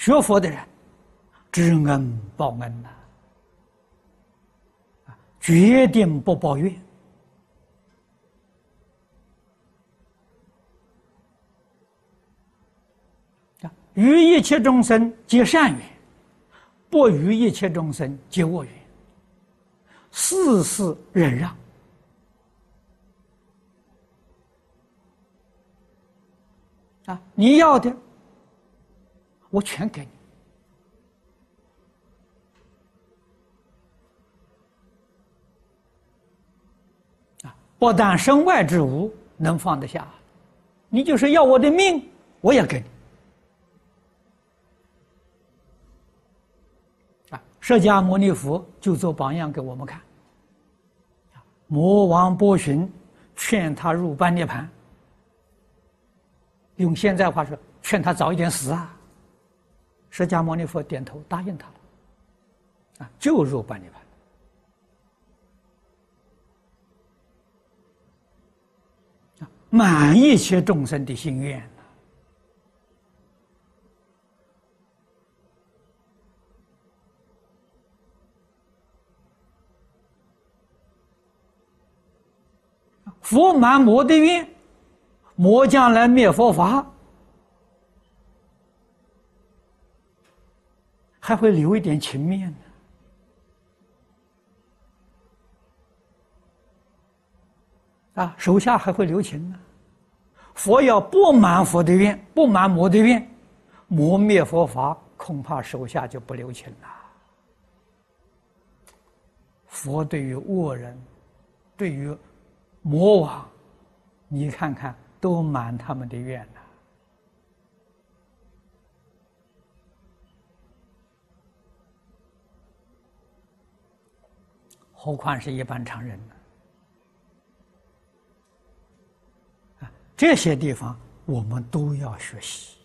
学佛的人，知恩报恩呐，啊决定不抱怨啊，与一切众生结善缘，不与一切众生结恶缘，事事忍让。啊，你要的，我全给你。啊，不但身外之物能放得下，你就是要我的命，我也给你。啊，释迦牟尼佛就做榜样给我们看。魔王波旬劝他入般涅盘。用现在话说，劝他早一点死啊！释迦牟尼佛点头答应他了，啊，就入般涅盘。满一切众生的心愿佛满魔的愿。魔将来灭佛法，还会留一点情面呢。啊，手下还会留情呢。佛要不满佛的愿，不满魔的愿，魔灭佛法，恐怕手下就不留情了。佛对于恶人，对于魔王，你看看。都满他们的愿了，何况是一般常人呢？啊，这些地方我们都要学习。